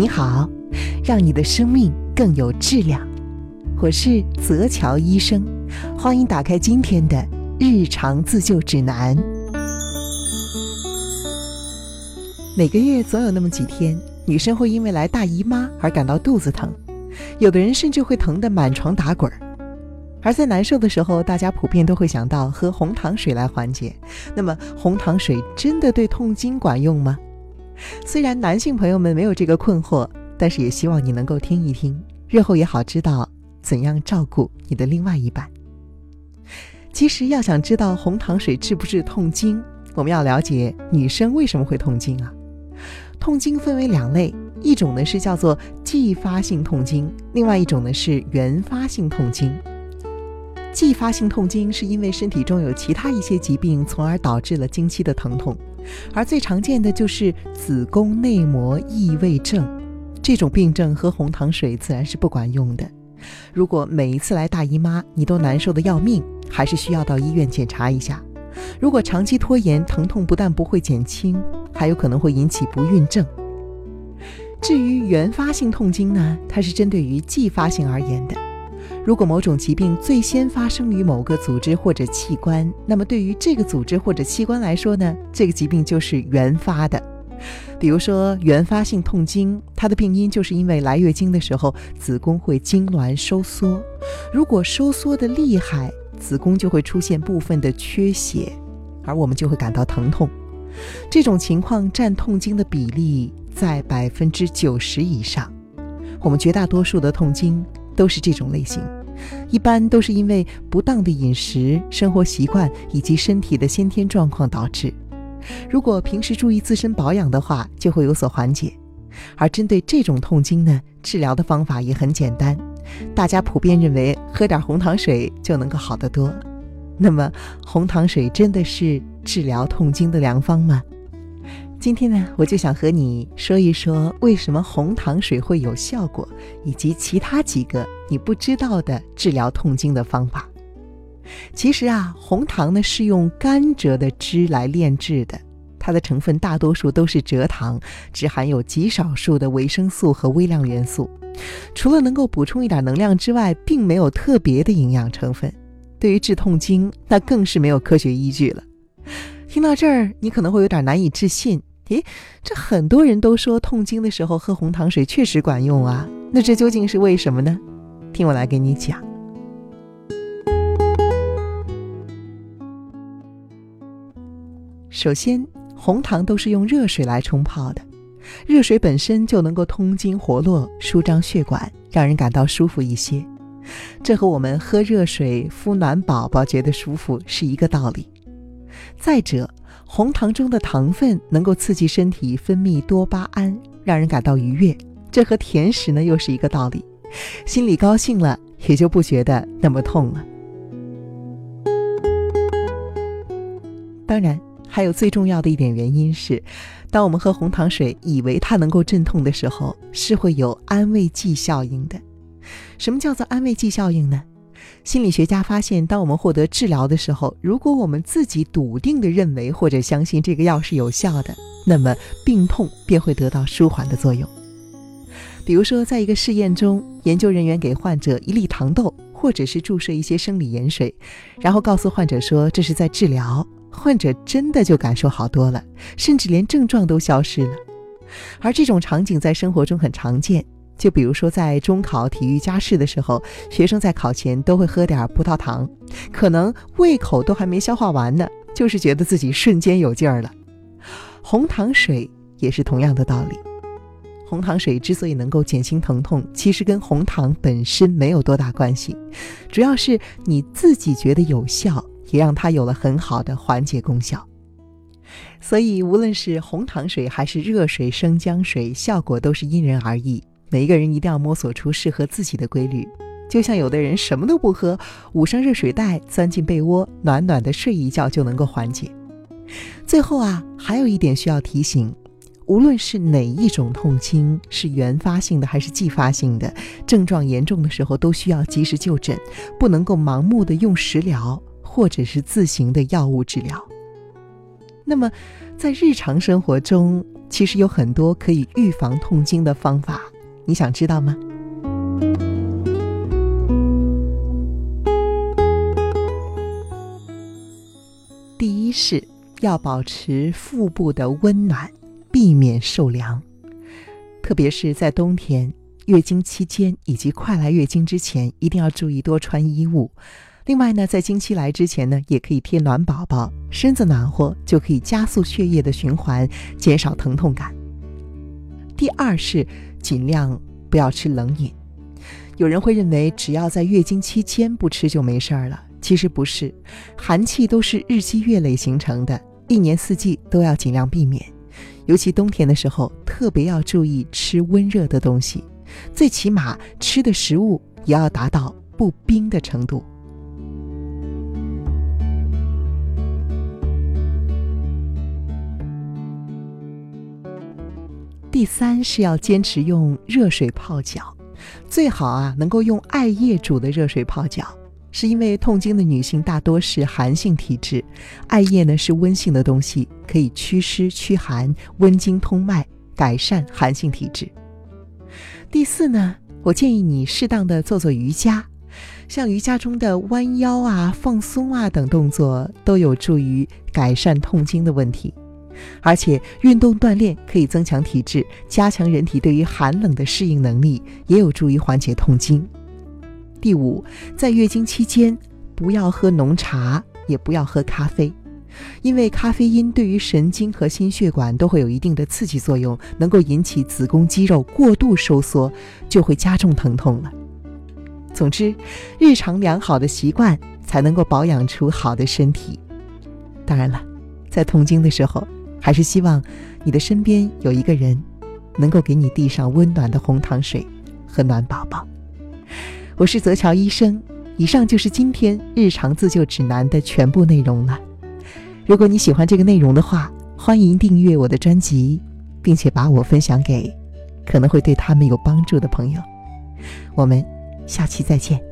你好，让你的生命更有质量。我是泽乔医生，欢迎打开今天的日常自救指南。每个月总有那么几天，女生会因为来大姨妈而感到肚子疼，有的人甚至会疼得满床打滚儿。而在难受的时候，大家普遍都会想到喝红糖水来缓解。那么，红糖水真的对痛经管用吗？虽然男性朋友们没有这个困惑，但是也希望你能够听一听，日后也好知道怎样照顾你的另外一半。其实要想知道红糖水治不治痛经，我们要了解女生为什么会痛经啊？痛经分为两类，一种呢是叫做继发性痛经，另外一种呢是原发性痛经。继发性痛经是因为身体中有其他一些疾病，从而导致了经期的疼痛。而最常见的就是子宫内膜异位症，这种病症喝红糖水自然是不管用的。如果每一次来大姨妈你都难受的要命，还是需要到医院检查一下。如果长期拖延，疼痛不但不会减轻，还有可能会引起不孕症。至于原发性痛经呢，它是针对于继发性而言的。如果某种疾病最先发生于某个组织或者器官，那么对于这个组织或者器官来说呢，这个疾病就是原发的。比如说原发性痛经，它的病因就是因为来月经的时候子宫会痉挛收缩，如果收缩的厉害，子宫就会出现部分的缺血，而我们就会感到疼痛。这种情况占痛经的比例在百分之九十以上。我们绝大多数的痛经。都是这种类型，一般都是因为不当的饮食、生活习惯以及身体的先天状况导致。如果平时注意自身保养的话，就会有所缓解。而针对这种痛经呢，治疗的方法也很简单，大家普遍认为喝点红糖水就能够好得多。那么，红糖水真的是治疗痛经的良方吗？今天呢，我就想和你说一说为什么红糖水会有效果，以及其他几个你不知道的治疗痛经的方法。其实啊，红糖呢是用甘蔗的汁来炼制的，它的成分大多数都是蔗糖，只含有极少数的维生素和微量元素，除了能够补充一点能量之外，并没有特别的营养成分。对于治痛经，那更是没有科学依据了。听到这儿，你可能会有点难以置信。诶，这很多人都说痛经的时候喝红糖水确实管用啊，那这究竟是为什么呢？听我来给你讲。首先，红糖都是用热水来冲泡的，热水本身就能够通经活络、舒张血管，让人感到舒服一些。这和我们喝热水敷暖宝宝觉得舒服是一个道理。再者，红糖中的糖分能够刺激身体分泌多巴胺，让人感到愉悦，这和甜食呢又是一个道理，心里高兴了，也就不觉得那么痛了。当然，还有最重要的一点原因是，当我们喝红糖水以为它能够镇痛的时候，是会有安慰剂效应的。什么叫做安慰剂效应呢？心理学家发现，当我们获得治疗的时候，如果我们自己笃定地认为或者相信这个药是有效的，那么病痛便会得到舒缓的作用。比如说，在一个试验中，研究人员给患者一粒糖豆，或者是注射一些生理盐水，然后告诉患者说这是在治疗，患者真的就感受好多了，甚至连症状都消失了。而这种场景在生活中很常见。就比如说，在中考体育加试的时候，学生在考前都会喝点葡萄糖，可能胃口都还没消化完呢，就是觉得自己瞬间有劲儿了。红糖水也是同样的道理。红糖水之所以能够减轻疼痛，其实跟红糖本身没有多大关系，主要是你自己觉得有效，也让它有了很好的缓解功效。所以，无论是红糖水还是热水生姜水，效果都是因人而异。每一个人一定要摸索出适合自己的规律，就像有的人什么都不喝，捂上热水袋，钻进被窝，暖暖的睡一觉就能够缓解。最后啊，还有一点需要提醒：无论是哪一种痛经，是原发性的还是继发性的，症状严重的时候都需要及时就诊，不能够盲目的用食疗或者是自行的药物治疗。那么，在日常生活中，其实有很多可以预防痛经的方法，你想知道吗？第一是要保持腹部的温暖，避免受凉，特别是在冬天、月经期间以及快来月经之前，一定要注意多穿衣物。另外呢，在经期来之前呢，也可以贴暖宝宝，身子暖和就可以加速血液的循环，减少疼痛感。第二是尽量不要吃冷饮。有人会认为只要在月经期间不吃就没事儿了，其实不是，寒气都是日积月累形成的，一年四季都要尽量避免，尤其冬天的时候特别要注意吃温热的东西，最起码吃的食物也要达到不冰的程度。第三是要坚持用热水泡脚，最好啊能够用艾叶煮的热水泡脚，是因为痛经的女性大多是寒性体质，艾叶呢是温性的东西，可以祛湿驱寒、温经通脉，改善寒性体质。第四呢，我建议你适当的做做瑜伽，像瑜伽中的弯腰啊、放松啊等动作，都有助于改善痛经的问题。而且运动锻炼可以增强体质，加强人体对于寒冷的适应能力，也有助于缓解痛经。第五，在月经期间不要喝浓茶，也不要喝咖啡，因为咖啡因对于神经和心血管都会有一定的刺激作用，能够引起子宫肌肉过度收缩，就会加重疼痛了。总之，日常良好的习惯才能够保养出好的身体。当然了，在痛经的时候。还是希望你的身边有一个人，能够给你递上温暖的红糖水和暖宝宝。我是泽乔医生，以上就是今天日常自救指南的全部内容了。如果你喜欢这个内容的话，欢迎订阅我的专辑，并且把我分享给可能会对他们有帮助的朋友。我们下期再见。